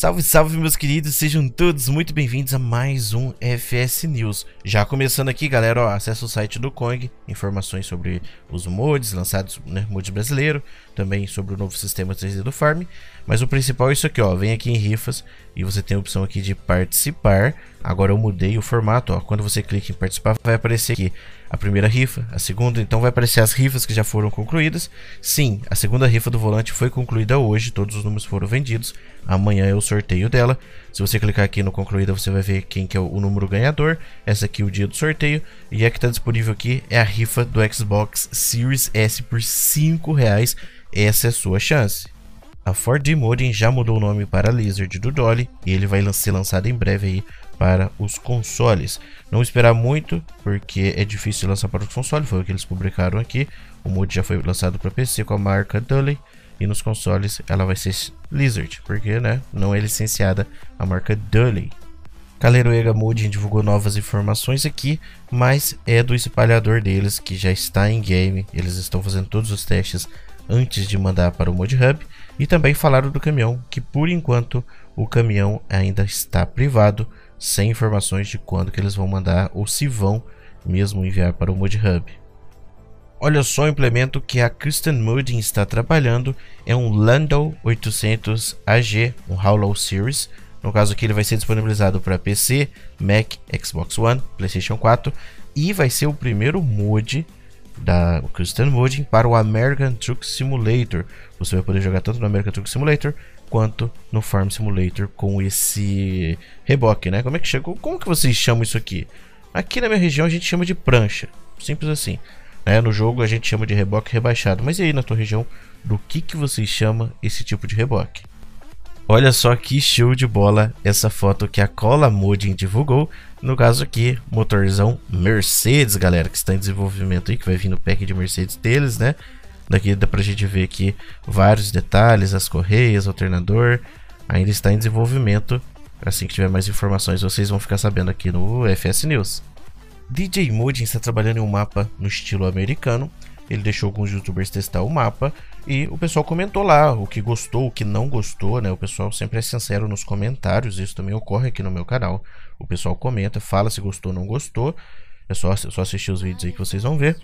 Salve, salve meus queridos, sejam todos muito bem-vindos a mais um FS News. Já começando aqui, galera, ó, acessa o site do Kong, informações sobre os mods lançados, né, mod brasileiro, também sobre o novo sistema 3D do Farm, mas o principal é isso aqui, ó, vem aqui em rifas e você tem a opção aqui de participar. Agora eu mudei o formato, ó, quando você clica em participar vai aparecer aqui a primeira rifa, a segunda, então vai aparecer as rifas que já foram concluídas. Sim, a segunda rifa do volante foi concluída hoje, todos os números foram vendidos. Amanhã é o sorteio dela. Se você clicar aqui no concluída, você vai ver quem que é o número ganhador. Essa aqui é o dia do sorteio. E a que está disponível aqui é a rifa do Xbox Series S por 5 reais. Essa é a sua chance. A Ford Modem já mudou o nome para Lizard do Dolly e ele vai ser lançado em breve aí para os consoles. Não esperar muito, porque é difícil lançar para os consoles, foi o que eles publicaram aqui. O mod já foi lançado para PC com a marca Dolly e nos consoles ela vai ser Lizard, porque né, não é licenciada a marca Dolly. Caleroega Modem divulgou novas informações aqui, mas é do espalhador deles que já está em game. Eles estão fazendo todos os testes antes de mandar para o Mod Hub e também falaram do caminhão, que por enquanto o caminhão ainda está privado, sem informações de quando que eles vão mandar ou se vão mesmo enviar para o Mod Hub. Olha só o implemento que a Kristen Mooding está trabalhando, é um Lando 800 AG, um Hollow Series. No caso aqui ele vai ser disponibilizado para PC, Mac, Xbox One, PlayStation 4 e vai ser o primeiro mod da Christian Modding para o American Truck Simulator. Você vai poder jogar tanto no American Truck Simulator quanto no Farm Simulator com esse reboque, né? Como é que chegou? Como que vocês chamam isso aqui? Aqui na minha região a gente chama de prancha, simples assim. Né? No jogo a gente chama de reboque rebaixado. Mas e aí na tua região, do que que vocês chamam esse tipo de reboque? Olha só que show de bola essa foto que a Cola Modding divulgou. No caso aqui, motorzão Mercedes, galera, que está em desenvolvimento aí, que vai vir no pack de Mercedes deles, né? Daqui dá pra gente ver aqui vários detalhes, as correias, alternador. Ainda está em desenvolvimento. Assim que tiver mais informações, vocês vão ficar sabendo aqui no FS News. DJ Modding está trabalhando em um mapa no estilo americano ele deixou alguns youtubers testar o mapa e o pessoal comentou lá o que gostou, o que não gostou, né? O pessoal sempre é sincero nos comentários, isso também ocorre aqui no meu canal. O pessoal comenta, fala se gostou ou não gostou. É só, só assistir os vídeos aí que vocês vão ver.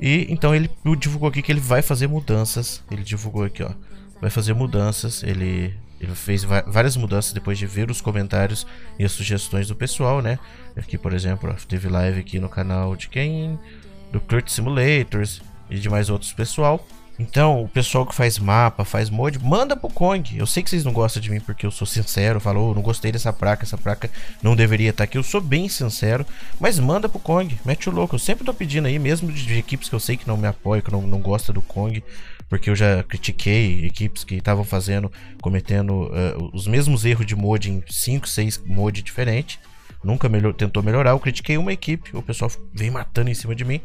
E então ele divulgou aqui que ele vai fazer mudanças. Ele divulgou aqui, ó. Vai fazer mudanças. Ele, ele fez várias mudanças depois de ver os comentários e as sugestões do pessoal, né? Aqui, por exemplo, teve live aqui no canal de quem? Do Curt Simulators e de mais outros pessoal. Então, o pessoal que faz mapa, faz mod, manda pro Kong. Eu sei que vocês não gostam de mim porque eu sou sincero, falou, oh, não gostei dessa placa, essa placa não deveria estar aqui. Eu sou bem sincero, mas manda pro Kong, mete o louco. Eu sempre tô pedindo aí, mesmo de, equipes que eu sei que não me apoiam, que não, não gosta do Kong, porque eu já critiquei equipes que estavam fazendo, cometendo uh, os mesmos erros de mod em 5, 6 mod diferentes nunca melhor, tentou melhorar. Eu critiquei uma equipe, o pessoal vem matando em cima de mim.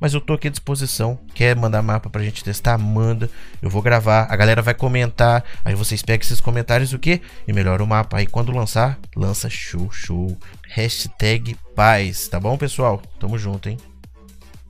Mas eu tô aqui à disposição. Quer mandar mapa pra gente testar? Manda. Eu vou gravar, a galera vai comentar. Aí vocês pegam esses comentários o que? E melhora o mapa. Aí quando lançar, lança show, show. Hashtag paz, tá bom, pessoal? Tamo junto, hein?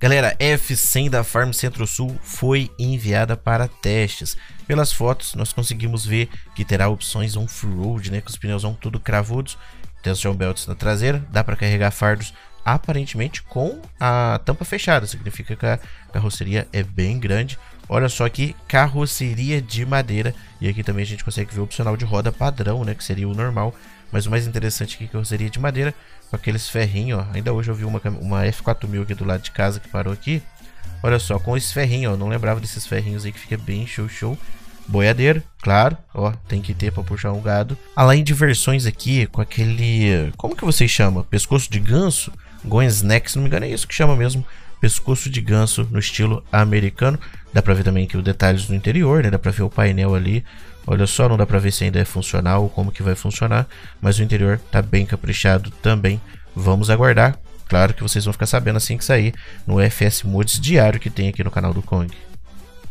Galera, F100 da Farm Centro-Sul foi enviada para testes. Pelas fotos, nós conseguimos ver que terá opções on-road, né, com os pneus tudo cravudos tension belts na traseira, dá para carregar fardos aparentemente com a tampa fechada, significa que a carroceria é bem grande. Olha só aqui, carroceria de madeira, e aqui também a gente consegue ver o opcional de roda padrão, né, que seria o normal, mas o mais interessante aqui é carroceria de madeira, com aqueles ferrinhos, ó. ainda hoje eu vi uma, uma F4000 aqui do lado de casa que parou aqui, olha só, com esse ferrinho, ó, não lembrava desses ferrinhos aí que fica bem show show, boiadeiro, claro, ó, tem que ter para puxar um gado. Além de versões aqui com aquele, como que vocês chamam? Pescoço de ganso? Goens neck, se não me engano é isso que chama mesmo, pescoço de ganso no estilo americano. Dá para ver também aqui os detalhes do interior, né? Dá para ver o painel ali. Olha só, não dá para ver se ainda é funcional ou como que vai funcionar, mas o interior tá bem caprichado também. Vamos aguardar. Claro que vocês vão ficar sabendo assim que sair no FS Mods diário que tem aqui no canal do Kong.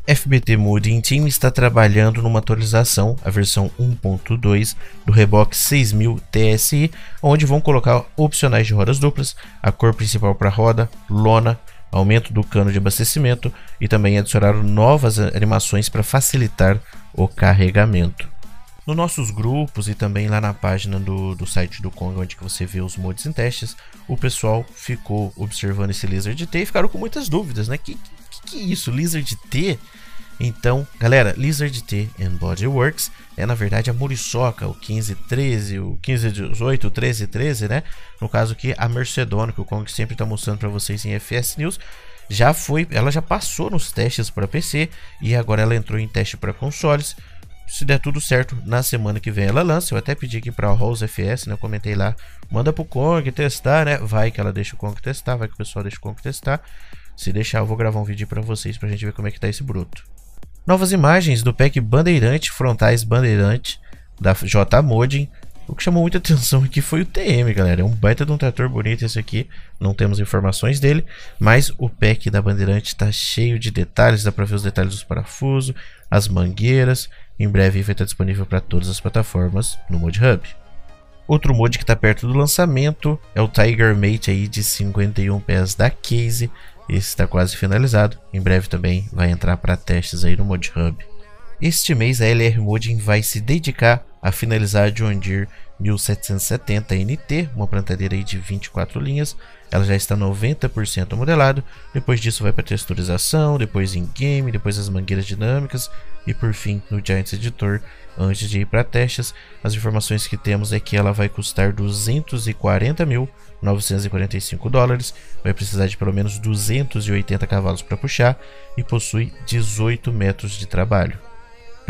FBT Modding Team está trabalhando numa atualização, a versão 1.2 do reboque 6000 TSI, onde vão colocar opcionais de rodas duplas, a cor principal para roda, lona, aumento do cano de abastecimento e também adicionaram novas animações para facilitar o carregamento. Nos nossos grupos e também lá na página do, do site do Kong, onde você vê os mods em testes, o pessoal ficou observando esse Lizard T e ficaram com muitas dúvidas, né? Que, que, isso? Lizard T? Então, galera, Lizard T and Bodyworks é na verdade a Muriçoca, o 1513, o 1518, o 1313, né? No caso aqui, a Mercedona, que o Kong sempre está mostrando para vocês em FS News, já foi, ela já passou nos testes para PC e agora ela entrou em teste para consoles se der tudo certo, na semana que vem ela lança. Eu até pedi aqui pra Rose FS, né? Eu comentei lá. Manda pro Kong testar, né? Vai que ela deixa o Kong testar, vai que o pessoal deixa o Kong testar. Se deixar, eu vou gravar um vídeo pra vocês pra gente ver como é que tá esse bruto. Novas imagens do pack Bandeirante, frontais Bandeirante da J Modin. O que chamou muita atenção aqui foi o TM, galera. É um baita de um trator bonito esse aqui. Não temos informações dele, mas o pack da Bandeirante está cheio de detalhes. Dá para ver os detalhes dos parafusos, as mangueiras. Em breve vai estar disponível para todas as plataformas no Mod Hub. Outro mod que está perto do lançamento é o Tiger Mate aí de 51 pés da Case. Esse está quase finalizado. Em breve também vai entrar para testes aí no Mod Hub. Este mês a LR Modding vai se dedicar a finalizar John Deere 1770 NT, uma plantadeira aí de 24 linhas. Ela já está 90% modelado. Depois disso vai para texturização, depois em game, depois as mangueiras dinâmicas e por fim no Giants Editor. Antes de ir para testes, as informações que temos é que ela vai custar 240.945 dólares, vai precisar de pelo menos 280 cavalos para puxar e possui 18 metros de trabalho.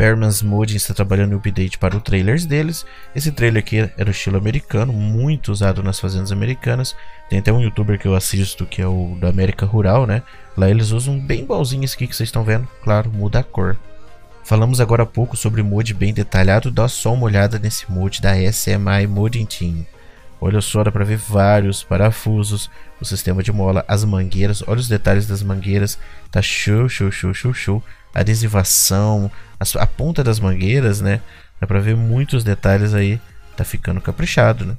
Permans Modding está trabalhando em update para o trailers deles. Esse trailer aqui era o estilo americano, muito usado nas fazendas americanas. Tem até um youtuber que eu assisto que é o da América Rural, né? Lá eles usam bem igualzinho esse aqui que vocês estão vendo. Claro, muda a cor. Falamos agora há pouco sobre mod bem detalhado, dá só uma olhada nesse mod da SMI Modding Team. Olha só, dá para ver vários parafusos, o sistema de mola, as mangueiras, olha os detalhes das mangueiras, tá show, show, show, show, show adesivação, a, a ponta das mangueiras, né? Dá pra ver muitos detalhes aí, tá ficando caprichado, né?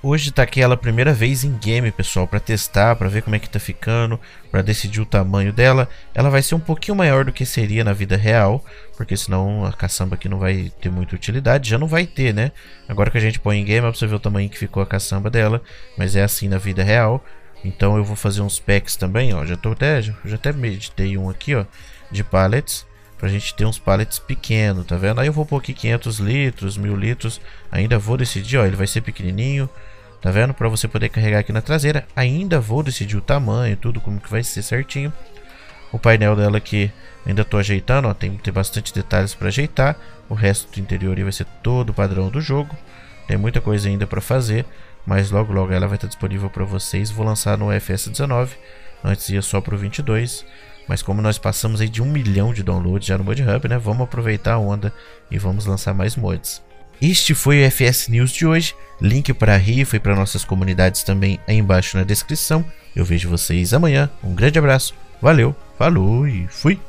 Hoje tá aquela primeira vez em game, pessoal, para testar, para ver como é que tá ficando, para decidir o tamanho dela. Ela vai ser um pouquinho maior do que seria na vida real, porque senão a caçamba aqui não vai ter muita utilidade, já não vai ter, né? Agora que a gente põe em game, é pra você ver o tamanho que ficou a caçamba dela, mas é assim na vida real. Então eu vou fazer uns packs também, ó, já tô até, já, já até meditei um aqui, ó de pallets pra gente ter uns pallets pequenos, tá vendo? Aí eu vou pôr aqui 500 litros, 1000 litros, ainda vou decidir, ó, ele vai ser pequenininho, tá vendo? Pra você poder carregar aqui na traseira, ainda vou decidir o tamanho, tudo como que vai ser certinho. O painel dela aqui ainda tô ajeitando, ó, tem, tem bastante detalhes para ajeitar, o resto do interior vai ser todo padrão do jogo, tem muita coisa ainda para fazer, mas logo logo ela vai estar disponível para vocês, vou lançar no FS19, antes ia só pro 22, mas como nós passamos aí de um milhão de downloads já no Mod Hub, né? Vamos aproveitar a onda e vamos lançar mais mods. Este foi o FS News de hoje. Link para a rifa e para nossas comunidades também aí embaixo na descrição. Eu vejo vocês amanhã. Um grande abraço, valeu, falou e fui!